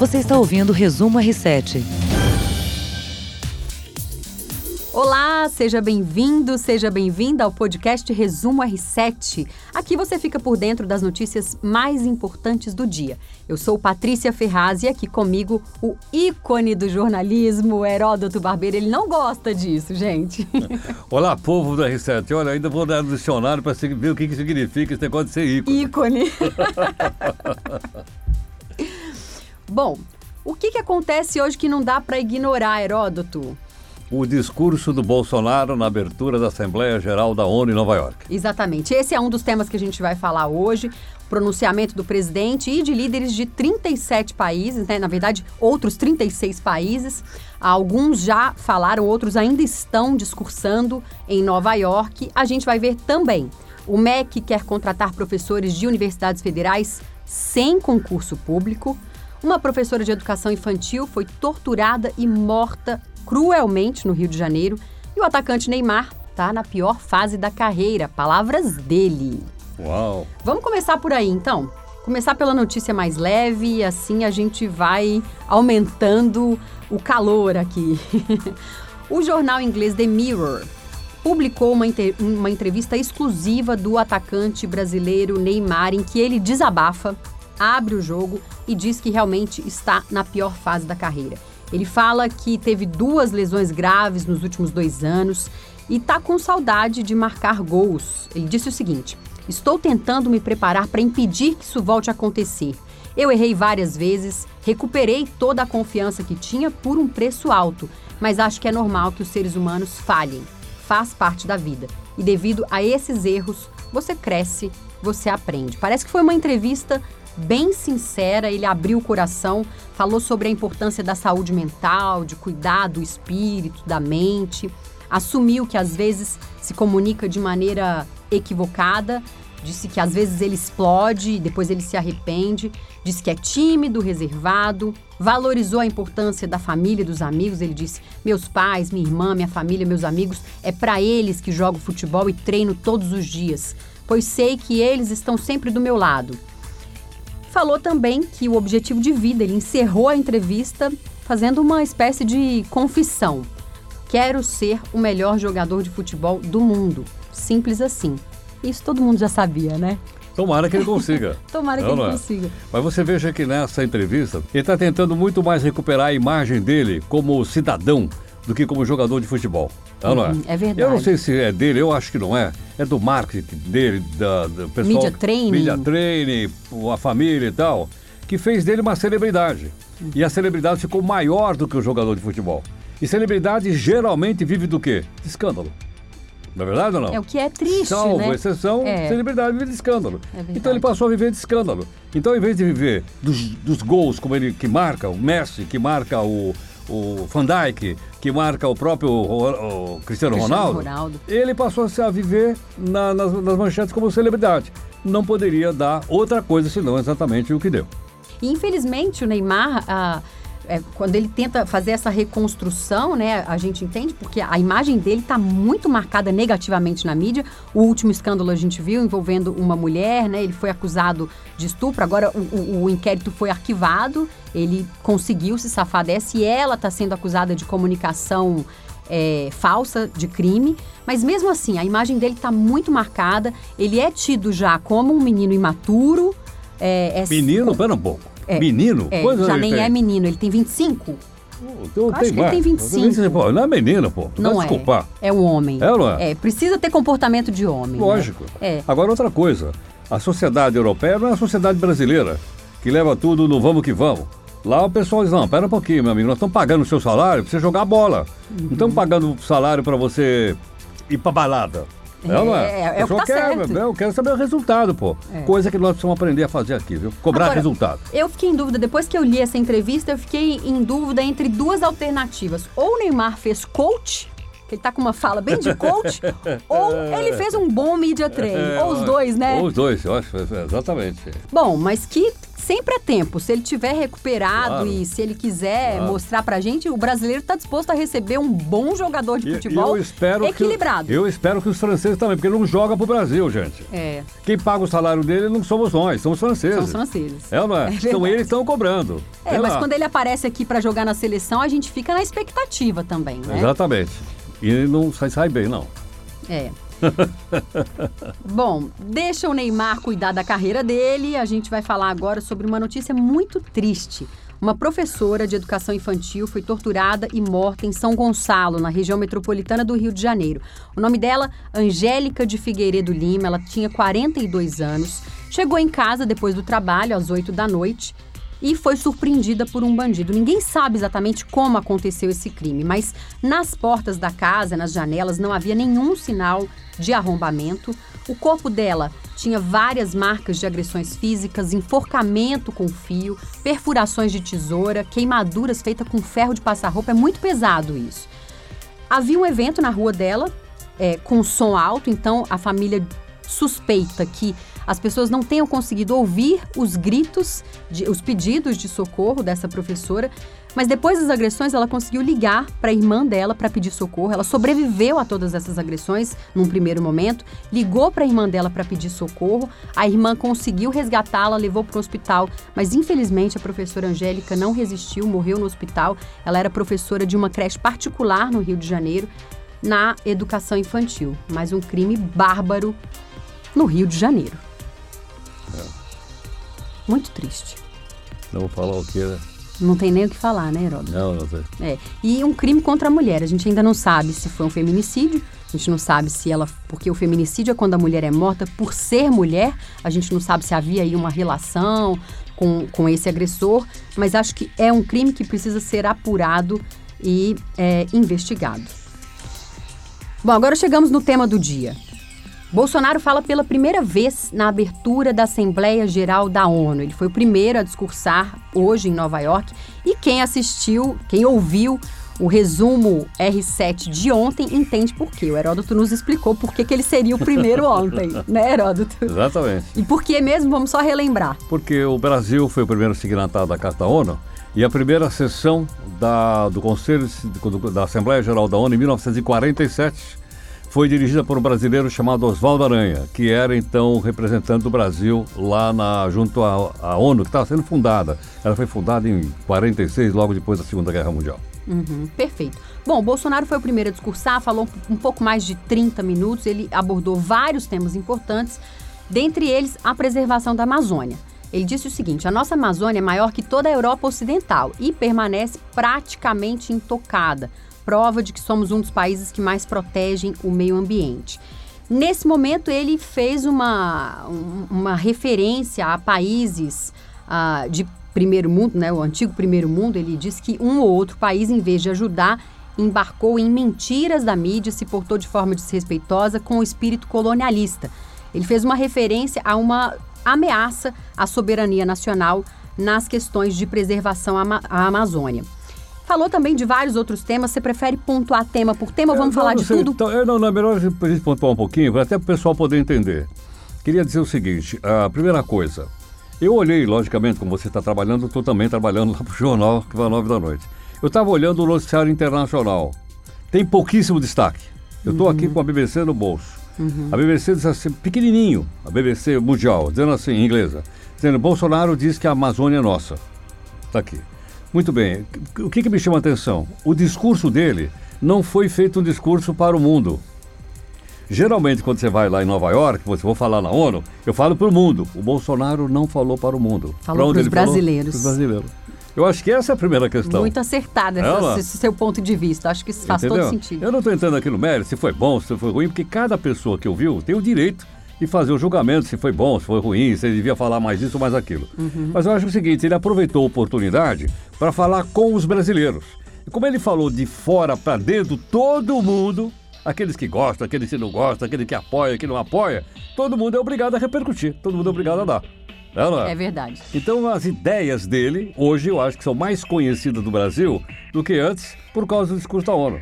Você está ouvindo o Resumo R7. Olá, seja bem-vindo, seja bem-vinda ao podcast Resumo R7. Aqui você fica por dentro das notícias mais importantes do dia. Eu sou Patrícia Ferraz e aqui comigo o ícone do jornalismo, Heródoto Barbeiro. Ele não gosta disso, gente. Olá, povo do R7. Olha, ainda vou dar no dicionário para ver o que, que significa esse negócio de ser ícone. Ícone. Bom, o que, que acontece hoje que não dá para ignorar, Heródoto? o discurso do Bolsonaro na abertura da Assembleia Geral da ONU em Nova York. Exatamente. Esse é um dos temas que a gente vai falar hoje. Pronunciamento do presidente e de líderes de 37 países, né? na verdade, outros 36 países. Alguns já falaram, outros ainda estão discursando em Nova York. A gente vai ver também. O MEC quer contratar professores de universidades federais sem concurso público. Uma professora de educação infantil foi torturada e morta cruelmente no Rio de Janeiro. E o atacante Neymar está na pior fase da carreira. Palavras dele. Uau! Vamos começar por aí, então? Começar pela notícia mais leve e assim a gente vai aumentando o calor aqui. o jornal inglês The Mirror publicou uma, uma entrevista exclusiva do atacante brasileiro Neymar, em que ele desabafa, abre o jogo e diz que realmente está na pior fase da carreira. Ele fala que teve duas lesões graves nos últimos dois anos e está com saudade de marcar gols. Ele disse o seguinte: Estou tentando me preparar para impedir que isso volte a acontecer. Eu errei várias vezes, recuperei toda a confiança que tinha por um preço alto, mas acho que é normal que os seres humanos falhem. Faz parte da vida. E devido a esses erros, você cresce, você aprende. Parece que foi uma entrevista bem sincera, ele abriu o coração, falou sobre a importância da saúde mental, de cuidar do espírito, da mente, assumiu que às vezes se comunica de maneira equivocada, disse que às vezes ele explode e depois ele se arrepende, disse que é tímido, reservado, valorizou a importância da família e dos amigos. Ele disse: "Meus pais, minha irmã, minha família, meus amigos, é para eles que jogo futebol e treino todos os dias, pois sei que eles estão sempre do meu lado." Falou também que o objetivo de vida, ele encerrou a entrevista fazendo uma espécie de confissão. Quero ser o melhor jogador de futebol do mundo. Simples assim. Isso todo mundo já sabia, né? Tomara que ele consiga. Tomara que não, ele não é. consiga. Mas você veja que nessa entrevista, ele está tentando muito mais recuperar a imagem dele como cidadão do que como jogador de futebol. Não, não é? Uhum, é verdade. Eu não sei se é dele, eu acho que não é. É do marketing dele, da, do pessoal. Media training. Media training, a família e tal, que fez dele uma celebridade. Uhum. E a celebridade ficou maior do que o jogador de futebol. E celebridade geralmente vive do quê? De escândalo. Não é verdade ou não? É o que é triste, Salvo né? exceção, é. celebridade vive de escândalo. É então ele passou a viver de escândalo. Então, em vez de viver dos, dos gols como ele que marca, o Messi, que marca o, o Van Dijk, que marca o próprio o, o Cristiano, Cristiano Ronaldo, Ronaldo, ele passou a viver na, nas, nas manchetes como celebridade. Não poderia dar outra coisa senão exatamente o que deu. E infelizmente o Neymar. Ah, é, quando ele tenta fazer essa reconstrução, né, a gente entende, porque a imagem dele está muito marcada negativamente na mídia. O último escândalo a gente viu envolvendo uma mulher, né, ele foi acusado de estupro, agora o, o, o inquérito foi arquivado, ele conseguiu se safar dessa e ela está sendo acusada de comunicação é, falsa de crime, mas mesmo assim a imagem dele está muito marcada. Ele é tido já como um menino imaturo. É, é menino, pera um pouco. É, menino? É, já nem tem? é menino, ele tem 25? Então, Acho que ele tem 25. Pô, não é menino, pô. Não, é. Desculpar. É um homem. É, não é? é? Precisa ter comportamento de homem. Né? Lógico. Né? É. Agora, outra coisa. A sociedade europeia não é a sociedade brasileira, que leva tudo no vamos que vamos. Lá o pessoal diz, não, pera um pouquinho, meu amigo, nós estamos pagando o seu salário para você jogar bola. Uhum. Não estamos pagando salário para você ir para balada. É, não é? É, é que tá quer, certo. Eu quero saber o resultado, pô. É. Coisa que nós precisamos aprender a fazer aqui, viu? Cobrar Agora, resultado. Eu fiquei em dúvida, depois que eu li essa entrevista, eu fiquei em dúvida entre duas alternativas. Ou o Neymar fez coach, que ele tá com uma fala bem de coach, ou ele fez um bom media training. ou os dois, né? Ou os dois, eu acho, exatamente. Bom, mas que sempre é tempo. Se ele tiver recuperado Claro. e se ele quiser Claro. mostrar pra gente, o brasileiro tá disposto a receber um bom jogador de futebol eu espero equilibrado. Que, eu espero que os franceses também, porque ele não joga pro Brasil, gente. É, Quem paga o salário dele não somos nós, são os franceses. são os franceses. É não é? É então eles estão cobrando. É, Sei mas lá. quando ele aparece aqui pra jogar na seleção, a gente fica na expectativa também, né? Exatamente. E não sai, sai bem, não. É. Bom, deixa o Neymar cuidar da carreira dele. A gente vai falar agora sobre uma notícia muito triste. Uma professora de educação infantil foi torturada e morta em São Gonçalo, na região metropolitana do Rio de Janeiro. O nome dela, Angélica de Figueiredo Lima, ela tinha 42 anos. Chegou em casa depois do trabalho, às 8 da noite, e foi surpreendida por um bandido. Ninguém sabe exatamente como aconteceu esse crime, mas nas portas da casa, nas janelas, não havia nenhum sinal de arrombamento. O corpo dela tinha várias marcas de agressões físicas, enforcamento com fio, perfurações de tesoura, queimaduras feitas com ferro de passar roupa. É muito pesado isso. Havia um evento na rua dela, é, com som alto, então a família suspeita que as pessoas não tenham conseguido ouvir os gritos, de- os pedidos de socorro dessa professora, mas depois das agressões ela conseguiu ligar para a irmã dela para pedir socorro. Ela sobreviveu a todas essas agressões num primeiro momento, ligou para a irmã dela para pedir socorro. A irmã conseguiu resgatá-la, levou para o hospital, mas infelizmente a professora Angélica não resistiu, morreu no hospital. Ela era professora de uma creche particular no Rio de Janeiro na educação infantil, mas um crime bárbaro no Rio de Janeiro. Muito triste. Não vou falar o que, né? Não tem nem o que falar, né, Heródoto? Não, não sei. É. E um crime contra a mulher. A gente ainda não sabe se foi um feminicídio. A gente não sabe se ela. Porque o feminicídio é quando a mulher é morta por ser mulher. A gente não sabe se havia aí uma relação com, com esse agressor. Mas acho que é um crime que precisa ser apurado e é, investigado. Bom, agora chegamos no tema do dia. Bolsonaro fala pela primeira vez na abertura da Assembleia Geral da ONU. Ele foi o primeiro a discursar hoje em Nova York. E quem assistiu, quem ouviu o resumo R7 de ontem, entende por quê. O Heródoto nos explicou por que, que ele seria o primeiro ontem, né, Heródoto? Exatamente. E por que mesmo? Vamos só relembrar. Porque o Brasil foi o primeiro signatário da Carta ONU e a primeira sessão da, do Conselho da Assembleia Geral da ONU em 1947 foi dirigida por um brasileiro chamado Oswaldo Aranha, que era então representante do Brasil lá na, junto à, à ONU, que estava sendo fundada. Ela foi fundada em 46, logo depois da Segunda Guerra Mundial. Uhum, perfeito. Bom, Bolsonaro foi o primeiro a discursar, falou um pouco mais de 30 minutos, ele abordou vários temas importantes, dentre eles a preservação da Amazônia. Ele disse o seguinte: a nossa Amazônia é maior que toda a Europa Ocidental e permanece praticamente intocada, prova de que somos um dos países que mais protegem o meio ambiente. Nesse momento, ele fez uma, um- uma referência a países ah, de primeiro mundo, né, o antigo primeiro mundo. Ele disse que um ou outro país, em vez de ajudar, embarcou em mentiras da mídia, se portou de forma desrespeitosa com o espírito colonialista. Ele fez uma referência a uma ameaça à soberania nacional nas questões de preservação à Amazônia. Falou também de vários outros temas. Você prefere pontuar tema por tema ou vamos É, não, falar de sei, tudo? Então, é, não, não, é melhor a gente pontuar um pouquinho, até para o pessoal poder entender. Queria dizer o seguinte: a primeira coisa, eu olhei, logicamente, como você está trabalhando, eu estou também trabalhando lá para o jornal, que vai às nove da noite. Eu estava olhando o noticiário internacional. Tem pouquíssimo destaque. Eu estou aqui com a BBC no bolso. A BBC diz assim, pequenininho, a BBC mundial, dizendo assim, em inglesa, dizendo, Bolsonaro diz que a Amazônia é nossa. Está aqui. Muito bem. O que, que me chama a atenção? O discurso dele não foi feito um discurso para o mundo. Geralmente, quando você vai lá em Nova York, você vou falar na ONU, eu falo para o mundo. O Bolsonaro não falou para o mundo. Falou onde pros ele falou? brasileiros. Brasileiros. Eu acho que essa é a primeira questão. Muito acertada Ela- esse seu ponto de vista. Acho que isso faz Entendeu? todo sentido. Eu não estou entrando aqui no mérito se foi bom, se foi ruim, porque cada pessoa que ouviu tem o direito de fazer o julgamento se foi bom, se foi ruim, se ele devia falar mais isso ou mais aquilo. Uhum. Mas eu acho o seguinte, ele aproveitou a oportunidade para falar com os brasileiros. E como ele falou de fora para dentro, todo mundo, aqueles que gostam, aqueles que não gostam, aquele que apoia, que não apoia, todo mundo é obrigado a repercutir, todo mundo é obrigado a dar. É, é? É verdade. Então as ideias dele, hoje eu acho que são mais conhecidas do Brasil do que antes por causa do discurso da ONU.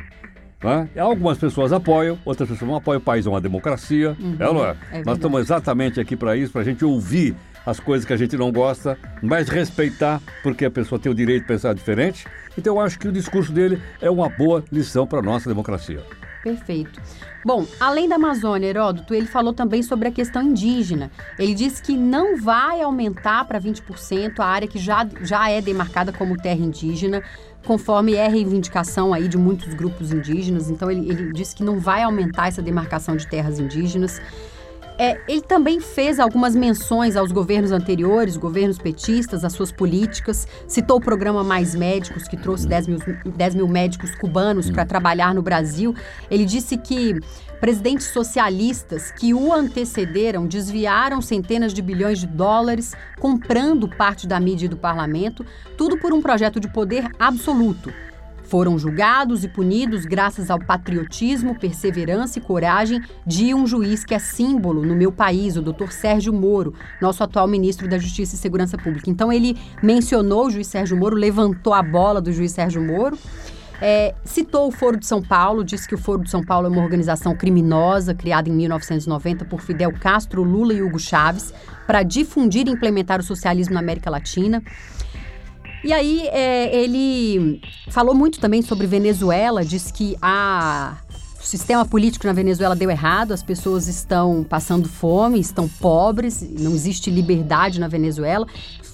Né? Algumas pessoas apoiam, outras pessoas não apoiam. O país é uma democracia, é ou não é? é. Nós estamos exatamente aqui para isso, para a gente ouvir as coisas que a gente não gosta, mas respeitar, porque a pessoa tem o direito de pensar diferente. Então eu acho que o discurso dele é uma boa lição para a nossa democracia. Perfeito. Bom, além da Amazônia, Heródoto, ele falou também sobre a questão indígena. Ele disse que não vai aumentar para 20% a área que já, já é demarcada como terra indígena, conforme é reivindicação aí de muitos grupos indígenas. Então, ele, ele disse que não vai aumentar essa demarcação de terras indígenas. É, ele também fez algumas menções aos governos anteriores, governos petistas, às suas políticas, citou o programa Mais Médicos, que trouxe 10 mil, 10 mil médicos cubanos para trabalhar no Brasil. Ele disse que presidentes socialistas que o antecederam desviaram centenas de bilhões de dólares, comprando parte da mídia e do parlamento, tudo por um projeto de poder absoluto foram julgados e punidos graças ao patriotismo, perseverança e coragem de um juiz que é símbolo no meu país, o doutor Sérgio Moro, nosso atual ministro da Justiça e Segurança Pública. Então, ele mencionou o juiz Sérgio Moro, levantou a bola do juiz Sérgio Moro. É, citou o Foro de São Paulo, disse que o Foro de São Paulo é uma organização criminosa criada em 1990 por Fidel Castro, Lula e Hugo Chávez para difundir e implementar o socialismo na América Latina. E aí é, ele falou muito também sobre Venezuela, disse que a o sistema político na Venezuela deu errado, as pessoas estão passando fome, estão pobres, não existe liberdade na Venezuela.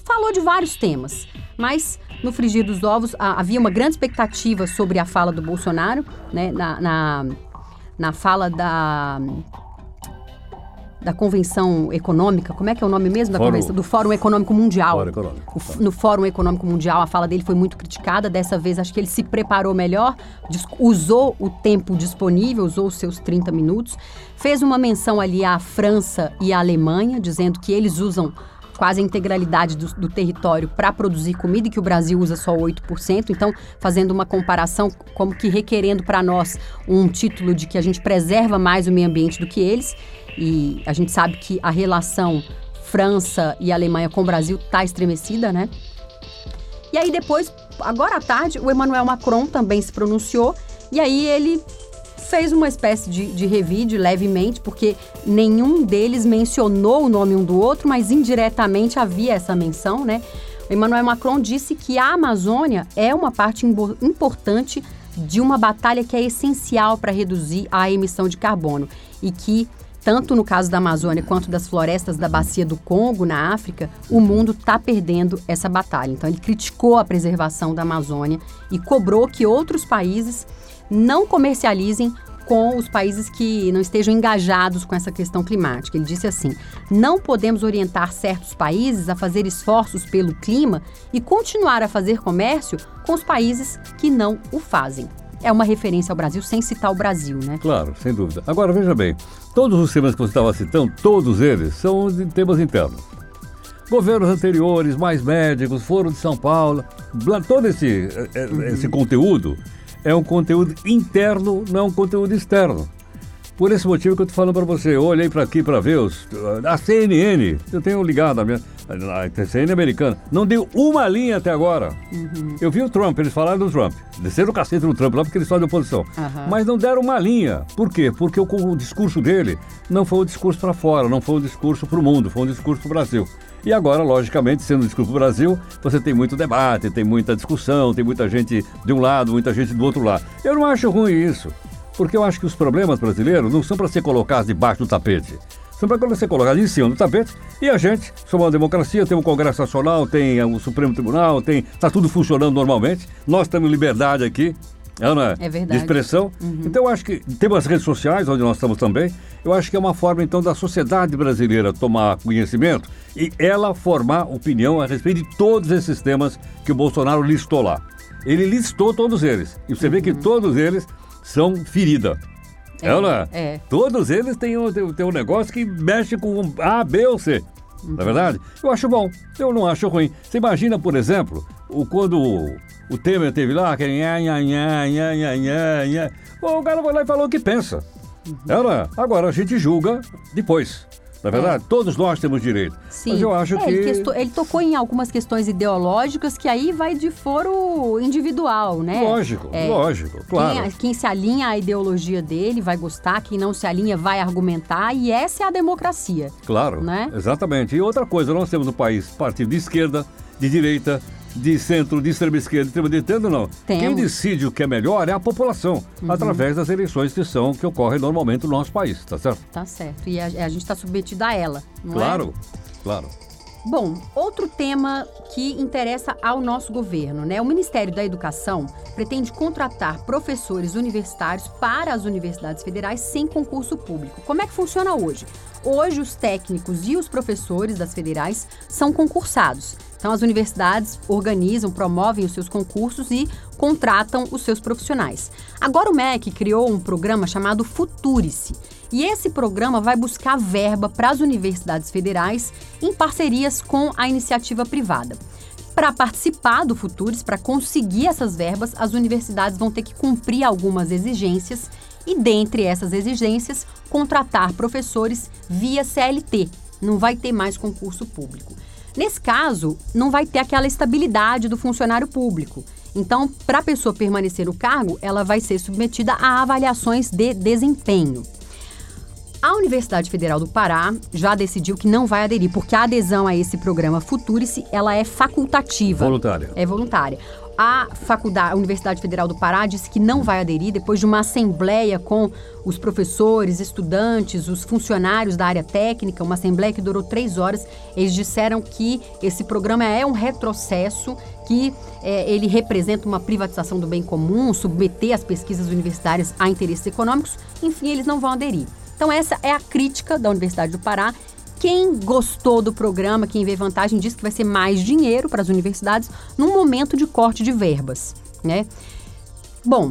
Falou de vários temas, mas no frigir dos ovos havia uma grande expectativa sobre a fala do Bolsonaro, né, na, na, na fala da da Convenção Econômica, como é que é o nome mesmo da Fórum. convenção? Do Fórum Econômico Mundial. Fórum Econômico. O f- no Fórum Econômico Mundial, a fala dele foi muito criticada. Dessa vez, acho que ele se preparou melhor, usou o tempo disponível, usou os seus 30 minutos. Fez uma menção ali à França e à Alemanha, dizendo que eles usam quase a integralidade do, do território para produzir comida e que o Brasil usa só 8%. Então, fazendo uma comparação, como que requerendo para nós um título de que a gente preserva mais o meio ambiente do que eles. E a gente sabe que a relação França e Alemanha com o Brasil está estremecida, né? E aí depois, agora à tarde, o Emmanuel Macron também se pronunciou e aí ele fez uma espécie de, de revide levemente, porque nenhum deles mencionou o nome um do outro, mas indiretamente havia essa menção, né? Emmanuel Macron disse que a Amazônia é uma parte importante de uma batalha que é essencial para reduzir a emissão de carbono e que tanto no caso da Amazônia quanto das florestas da bacia do Congo, na África, o mundo está perdendo essa batalha. Então, ele criticou a preservação da Amazônia e cobrou que outros países não comercializem com os países que não estejam engajados com essa questão climática. Ele disse assim: não podemos orientar certos países a fazer esforços pelo clima e continuar a fazer comércio com os países que não o fazem. É uma referência ao Brasil, sem citar o Brasil, né? Claro, sem dúvida. Agora, veja bem, todos os temas que você estava citando, todos eles são de temas internos. Governos anteriores, mais médicos, Foro de São Paulo, todo esse, eh, eh, esse conteúdo é um conteúdo interno, não é um conteúdo externo. Por esse motivo que eu estou falando para você, eu olhei para aqui para ver os, a CNN, eu tenho ligado a minha a CNN americana, não deu uma linha até agora. Eu vi o Trump, eles falaram do Trump, desceram o cacete no Trump lá porque eles são de oposição. Aham. Mas não deram uma linha. Por quê? Porque o, o discurso dele não foi um discurso para fora, não foi um discurso para o mundo, foi um discurso para o Brasil. E agora, logicamente, sendo um discurso para o Brasil, você tem muito debate, tem muita discussão, tem muita gente de um lado, muita gente do outro lado. Eu não acho ruim isso, porque eu acho que os problemas brasileiros não são para ser colocados debaixo do tapete. São para ser colocados em cima do tapete e a gente, somos uma democracia, tem um Congresso Nacional, tem o Supremo Tribunal, tem está tudo funcionando normalmente. Nós temos liberdade aqui, é, não é? É verdade. De expressão. Então, eu acho que temos as redes sociais, onde nós estamos também. Eu acho que é uma forma, então, da sociedade brasileira tomar conhecimento e ela formar opinião a respeito de todos esses temas que o Bolsonaro listou lá. Ele listou todos eles. E você vê que todos eles são ferida. É, É, não é? é. Todos eles têm um, têm, um negócio que mexe com A, B ou C. Na é verdade? Eu acho bom. Eu não acho ruim. Você imagina, por exemplo, o, quando o, o Temer teve lá, aquele nha, nha, nha, nha, nha, nha, nha. O cara foi lá e falou o que pensa. É, não é? Agora a gente julga depois. Na verdade, todos nós temos direito. Sim. Mas eu acho É, que. ele, ele tocou em algumas questões ideológicas que aí vai de foro individual, né? Lógico, É. lógico, claro. Quem, quem se alinha à ideologia dele vai gostar, quem não se alinha vai argumentar, e essa é a democracia. Claro, Né? exatamente. E outra coisa, nós temos no país partido de esquerda, de direita, de centro, de extrema esquerda, de extrema direita, não. Quem Temos. Uhum. decide o que é melhor é a população, através das eleições que são, que ocorrem normalmente no nosso país, tá certo? Tá certo. E a, a gente está submetido a ela, não é? Claro, claro. Bom, outro tema que interessa ao nosso governo, né? O Ministério da Educação pretende contratar professores universitários para as universidades federais sem concurso público. Como é que funciona hoje? Hoje, os técnicos e os professores das federais são concursados. Então, as universidades organizam, promovem os seus concursos e contratam os seus profissionais. Agora, o MEC criou um programa chamado Futurice. E esse programa vai buscar verba para as universidades federais em parcerias com a iniciativa privada. Para participar do Futuris, para conseguir essas verbas, as universidades vão ter que cumprir algumas exigências e, dentre essas exigências, contratar professores via CLT. Não vai ter mais concurso público. Nesse caso, não vai ter aquela estabilidade do funcionário público. Então, para a pessoa permanecer no cargo, ela vai ser submetida a avaliações de desempenho. A Universidade Federal do Pará já decidiu que não vai aderir, porque a adesão a esse programa Futurice, ela é facultativa. Voluntária. É voluntária. A faculdade, a Universidade Federal do Pará disse que não vai aderir depois de uma assembleia com os professores, estudantes, os funcionários da área técnica, uma assembleia que durou três horas. Eles disseram que esse programa é um retrocesso, que é, ele representa uma privatização do bem comum, submeter as pesquisas universitárias a interesses econômicos. Enfim, eles não vão aderir. Então, essa é a crítica da Universidade do Pará. Quem gostou do programa, quem vê vantagem, diz que vai ser mais dinheiro para as universidades num momento de corte de verbas, né? Bom,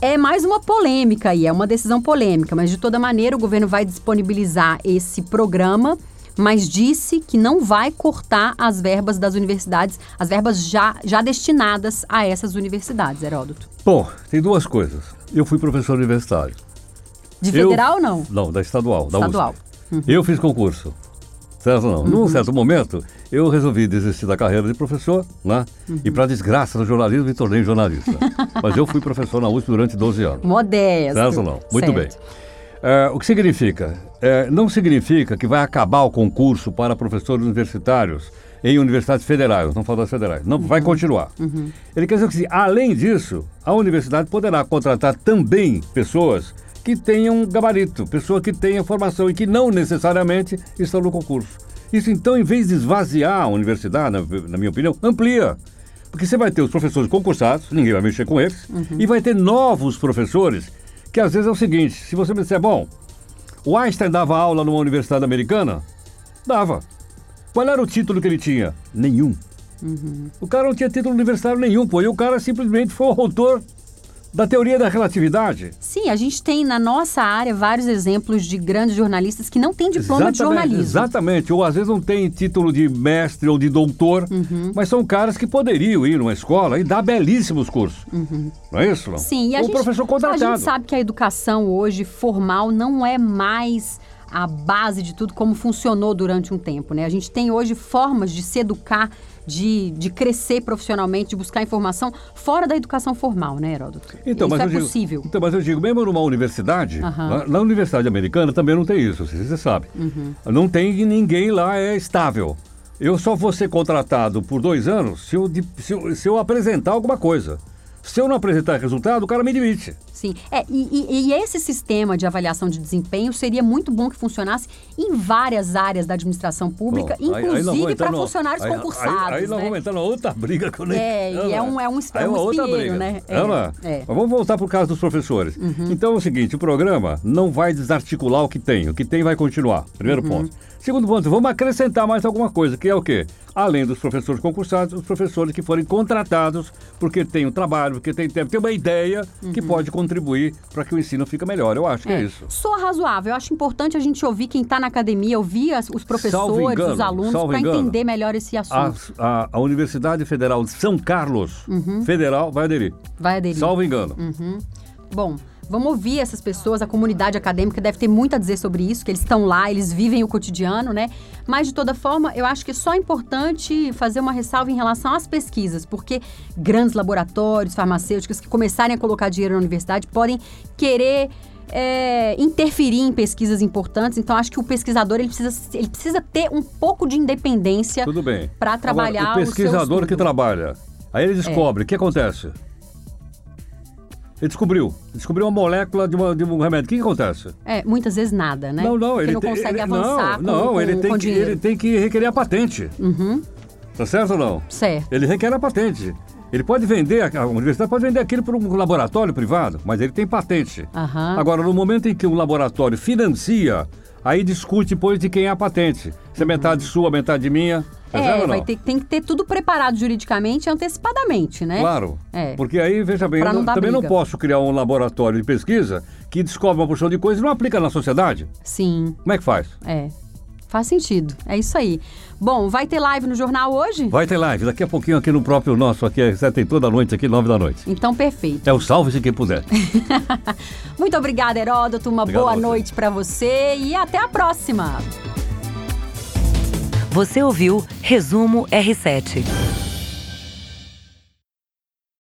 é mais uma polêmica aí, é uma decisão polêmica, mas de toda maneira o governo vai disponibilizar esse programa, mas disse que não vai cortar as verbas das universidades, as verbas já, já destinadas a essas universidades, Heródoto. Bom, tem duas coisas. Eu fui professor universitário. De Eu- federal, não? Não, da estadual, da Estadual. USP. Eu fiz concurso. Certo ou não? Uhum. Num certo momento, eu resolvi desistir da carreira de professor, né? Uhum. E para desgraça do jornalismo, me tornei jornalista. Mas eu fui professor na USP durante 12 anos. Modesto. Certo ou não? Muito Certo. bem. É, o que significa? É, não significa que vai acabar o concurso para professores universitários em universidades federais, não falo das federais. Não, vai continuar. Ele quer dizer que, além disso, a universidade poderá contratar também pessoas que tenham gabarito, pessoas que tenham formação e que não necessariamente estão no concurso. Isso, então, em vez de esvaziar a universidade, na, na minha opinião, amplia. Porque você vai ter os professores concursados, ninguém vai mexer com eles, e vai ter novos professores, que às vezes é o seguinte, se você me disser, bom, o Einstein dava aula numa universidade americana? Dava. Qual era o título que ele tinha? Nenhum. O cara não tinha título universitário nenhum, pô, e o cara simplesmente foi o autor da teoria da relatividade. Sim, a gente tem na nossa área vários exemplos de grandes jornalistas que não têm diploma de jornalismo. Exatamente, ou às vezes não tem título de mestre ou de doutor, Uhum. mas são caras que poderiam ir numa escola e dar belíssimos cursos. Não é isso, não? Uhum. Sim, e a o gente, professor a contratado. gente sabe que a educação hoje formal não é mais a base de tudo como funcionou durante um tempo, né? A gente tem hoje formas de se educar, de, de crescer profissionalmente, de buscar informação fora da educação formal, né, Heródoto? Então, Isso mas é digo, possível. Então, mas eu digo, mesmo numa universidade, Aham. na, na universidade americana também não tem isso, você, você sabe. Uhum. Não tem ninguém lá é estável. Eu só vou ser contratado por dois anos se eu, se eu, se eu apresentar alguma coisa. Se eu não apresentar resultado, o cara me demite. Sim, é, e, e- e esse sistema de avaliação de desempenho seria muito bom que funcionasse em várias áreas da administração pública, Bom, aí- inclusive para funcionários aí- concursados. Aí, aí nós né? vamos entrar numa outra briga que eu nem... É, e é um- é um é um uma outra briga. né? É, É. Mas vamos voltar para o caso dos professores. Então é o seguinte, o programa não vai desarticular o que tem. O que tem vai continuar. Primeiro Uhum. ponto. Segundo ponto, vamos acrescentar mais alguma coisa, que é o quê? Além dos professores concursados, os professores que forem contratados porque têm um trabalho, porque tempo, tem uma ideia que pode contribuir para que o ensino fique melhor. Eu acho que é, Uhum. É, isso. Sou razoável. Eu acho importante a gente ouvir quem está na academia, ouvir as- os professores, engano, os alunos, para entender melhor esse A, assunto. a- a Universidade Federal de São Carlos, federal, vai aderir. Vai aderir. Salvo engano. Uhum. Bom, Vamos ouvir essas pessoas, a comunidade acadêmica deve ter muito a dizer sobre isso, que eles estão lá, eles vivem o cotidiano, né? Mas, de toda forma, eu acho que é só importante fazer uma ressalva em relação às pesquisas, porque grandes laboratórios farmacêuticos que começarem a colocar dinheiro na universidade podem querer é, interferir em pesquisas importantes. Então, acho que o pesquisador ele precisa, ele precisa ter um pouco de independência para trabalhar Agora, o pesquisador o que trabalha, aí ele descobre, É. o que acontece? Ele descobriu, descobriu uma molécula de, uma- de um remédio. O que, que acontece? É, muitas vezes nada, né? Não, não, Porque ele não tem, consegue ele- avançar não, com, não, com, ele tem com que dinheiro. ele tem que requerer a patente. Uhum, Tá certo ou não? certo. Ele requer a patente. Ele pode vender, a universidade pode vender aquilo para um laboratório privado, mas ele tem patente. Aham. Agora, no momento em que um laboratório financia, aí discute depois de quem é a patente. Se é metade sua, metade minha. Tá É, vai não? ter, tem que ter tudo preparado juridicamente e antecipadamente, né? Claro. É. Porque aí, veja bem, eu não não- também não briga. posso criar um laboratório de pesquisa que descobre uma porção de coisas e não aplica na sociedade. Sim, Como é que faz? é. Faz sentido. É isso aí. Bom, vai ter live no jornal hoje? Vai ter live daqui a pouquinho aqui no próprio nosso, aqui, você tem toda noite aqui, nove da noite. Então, perfeito. É o salve-se quem puder. Muito obrigada, Heródoto. Uma Obrigado boa noite pra você e até a próxima. Você ouviu Resumo R7.